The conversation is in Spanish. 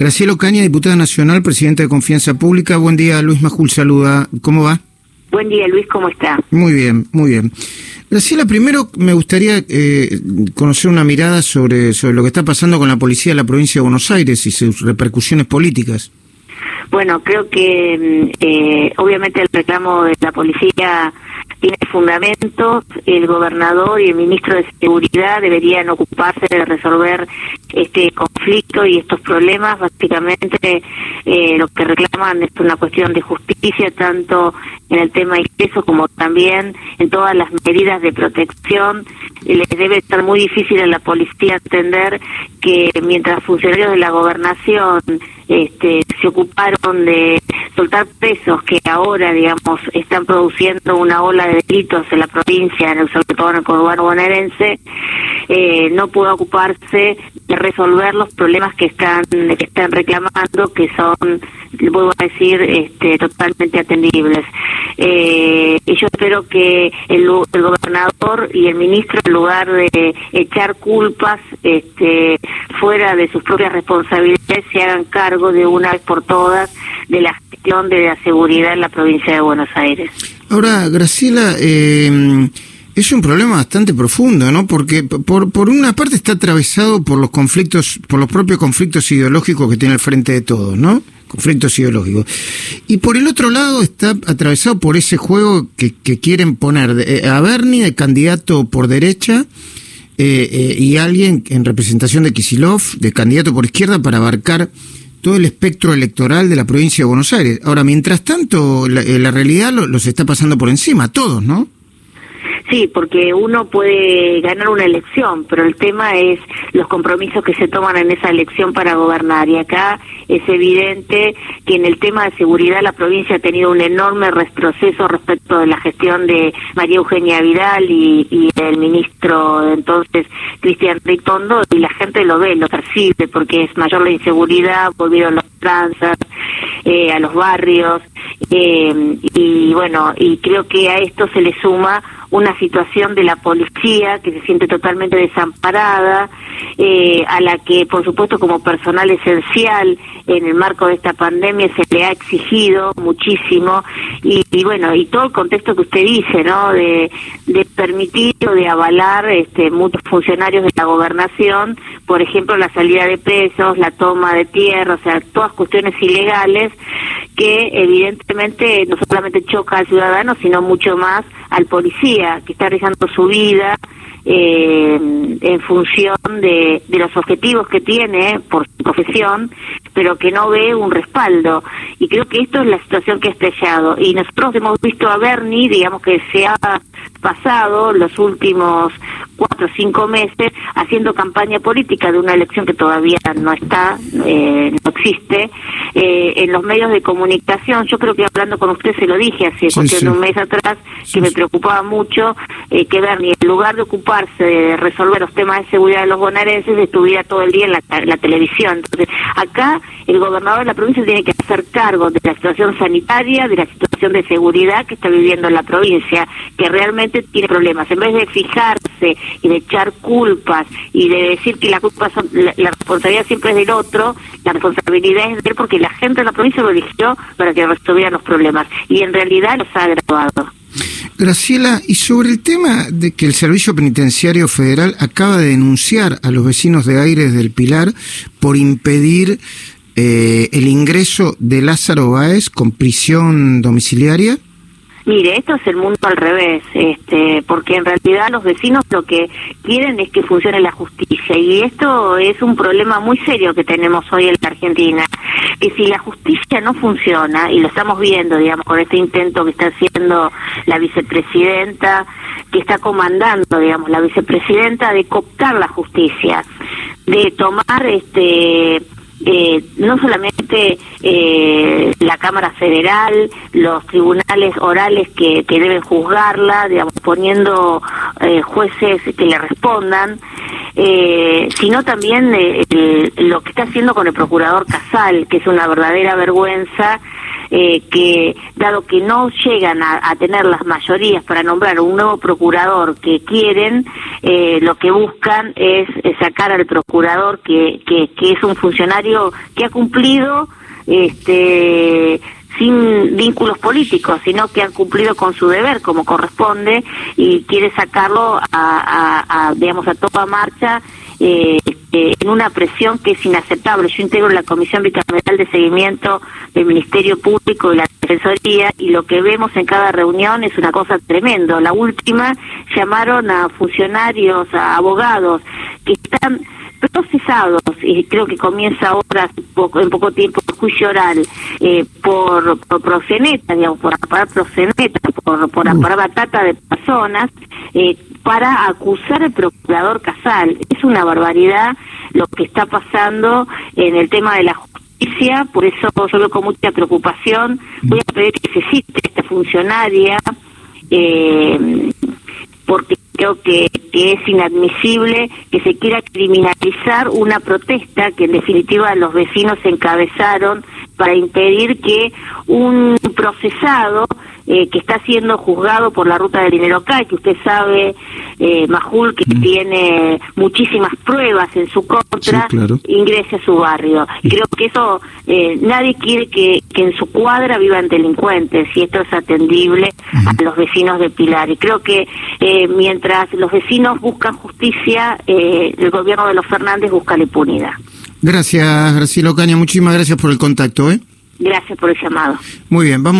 Graciela Ocaña, diputada nacional, presidenta de Confianza Pública. Buen día, Luis Majul, saluda. ¿Cómo va? Buen día, Luis, ¿cómo está? Muy bien, muy bien. Graciela, primero me gustaría eh, conocer una mirada sobre, sobre lo que está pasando con la policía de la provincia de Buenos Aires y sus repercusiones políticas. Bueno, creo que mm, eh, obviamente el reclamo de la policía tiene fundamentos. El gobernador y el ministro de Seguridad deberían ocuparse de resolver este conflicto y estos problemas. Básicamente, eh, lo que reclaman es una cuestión de justicia, tanto en el tema ingreso como también en todas las medidas de protección. Les debe estar muy difícil a la policía entender que mientras funcionarios de la gobernación este, se ocuparon de soltar pesos que ahora, digamos, están produciendo una ola de delitos en la provincia, en el sobre todo en el conurbano bonaerense, eh, no pudo ocuparse de resolver los problemas que están que están reclamando, que son, vuelvo a decir, este, totalmente atendibles. Eh, y yo espero que el, el, gobernador y el ministro, en lugar de echar culpas este, fuera de sus propias responsabilidades, se hagan cargo de una vez por todas de la gestión de la seguridad en la provincia de Buenos Aires. Ahora, Graciela, eh, es un problema bastante profundo, ¿no? Porque por, por una parte está atravesado por los conflictos, por los propios conflictos ideológicos que tiene el frente de todos, ¿no? conflictos ideológicos. Y por el otro lado está atravesado por ese juego que, que quieren poner eh, a Bernie de candidato por derecha eh, eh, y alguien en representación de Kisilov de candidato por izquierda para abarcar todo el espectro electoral de la provincia de Buenos Aires. Ahora, mientras tanto, la, la realidad los está pasando por encima, todos, ¿no? Sí, porque uno puede ganar una elección, pero el tema es los compromisos que se toman en esa elección para gobernar. Y acá es evidente que en el tema de seguridad la provincia ha tenido un enorme retroceso respecto de la gestión de María Eugenia Vidal y, y del ministro de entonces Cristian Ritondo y la gente lo ve, lo percibe, porque es mayor la inseguridad, volvieron las tranzas eh, a los barrios eh, y bueno, y creo que a esto se le suma una situación de la policía que se siente totalmente desamparada, eh, a la que, por supuesto, como personal esencial en el marco de esta pandemia se le ha exigido muchísimo y, bueno, y todo el contexto que usted dice, ¿no? De, de permitir o de avalar este, muchos funcionarios de la gobernación, por ejemplo, la salida de presos, la toma de tierra, o sea, todas cuestiones ilegales que evidentemente no solamente choca al ciudadano, sino mucho más al policía que está arriesgando su vida eh, en función de, de, los objetivos que tiene por su profesión, pero que no ve un respaldo. Y creo que esto es la situación que ha estallado. Y nosotros hemos visto a Bernie, digamos que se ha pasado los últimos cuatro o cinco meses haciendo campaña política de una elección que todavía no está, eh, no existe, eh, en los medios de comunicación. Yo creo que hablando con usted se lo dije hace sí, sí. un mes atrás, que sí, me preocupaba mucho eh, que Bernie, en lugar de de resolver los temas de seguridad de los bonaerenses, estuviera todo el día en la, televisión. Entonces, acá el gobernador de la provincia tiene que hacer cargo de la situación sanitaria, de la situación de seguridad que está viviendo la provincia, que realmente tiene problemas. En vez de fijarse y de echar culpas y de decir que la culpa son, la, la, responsabilidad siempre es del otro, la responsabilidad es de él porque la gente de la provincia lo eligió para que resolvieran los problemas y en realidad los ha agravado. Graciela, y sobre el tema de que el Servicio Penitenciario Federal acaba de denunciar a los vecinos de Aires del Pilar por impedir eh, el ingreso de Lázaro Báez con prisión domiciliaria. Mire, esto es el mundo al revés, este, porque en realidad los vecinos lo que quieren es que funcione la justicia y esto es un problema muy serio que tenemos hoy en la Argentina, que si la justicia no funciona, y lo estamos viendo, digamos, con este intento que está haciendo la vicepresidenta, que está comandando, digamos, la vicepresidenta de cooptar la justicia, de tomar este eh, no solamente eh, la Cámara Federal, los tribunales orales que, que deben juzgarla, digamos, poniendo eh, jueces que le respondan, eh, sino también eh, el, lo que está haciendo con el procurador Casal, que es una verdadera vergüenza eh, que, dado que no llegan a, tener las mayorías para nombrar un nuevo procurador que quieren, eh, lo que buscan es, sacar al procurador que, que, que es un funcionario que ha cumplido este sin vínculos políticos, sino que han cumplido con su deber como corresponde y quiere sacarlo a, digamos, a toda marcha eh, eh, en una presión que es inaceptable. Yo integro la Comisión Bicameral de Seguimiento del Ministerio Público y la Defensoría y lo que vemos en cada reunión es una cosa tremenda. La última llamaron a funcionarios, a abogados que están procesados, y creo que comienza ahora en poco tiempo el juicio oral, eh, por, por proxeneta, digamos, por aparar proxeneta, por, por aparar batata de personas, eh, para acusar al procurador Casal. Es una barbaridad lo que está pasando en el tema de la justicia, por eso yo veo con mucha preocupación. Voy a pedir que se cite esta funcionaria, eh, porque creo que, que, es inadmisible que se quiera criminalizar una protesta que en definitiva los vecinos encabezaron para impedir que un procesado eh, que está siendo juzgado por la ruta del dinero CAI, que usted sabe, eh, Majul, que mm. tiene muchísimas pruebas en su contra, ingrese a su barrio. Creo que eso, eh, nadie quiere que, que, en su cuadra vivan delincuentes y esto es atendible a los vecinos de Pilar. Y creo que eh, mientras los vecinos buscan justicia, el gobierno de los Fernández busca la impunidad. Gracias, Graciela Ocaña. Muchísimas gracias por el contacto. ¿eh? Gracias por el llamado. Muy bien, vamos.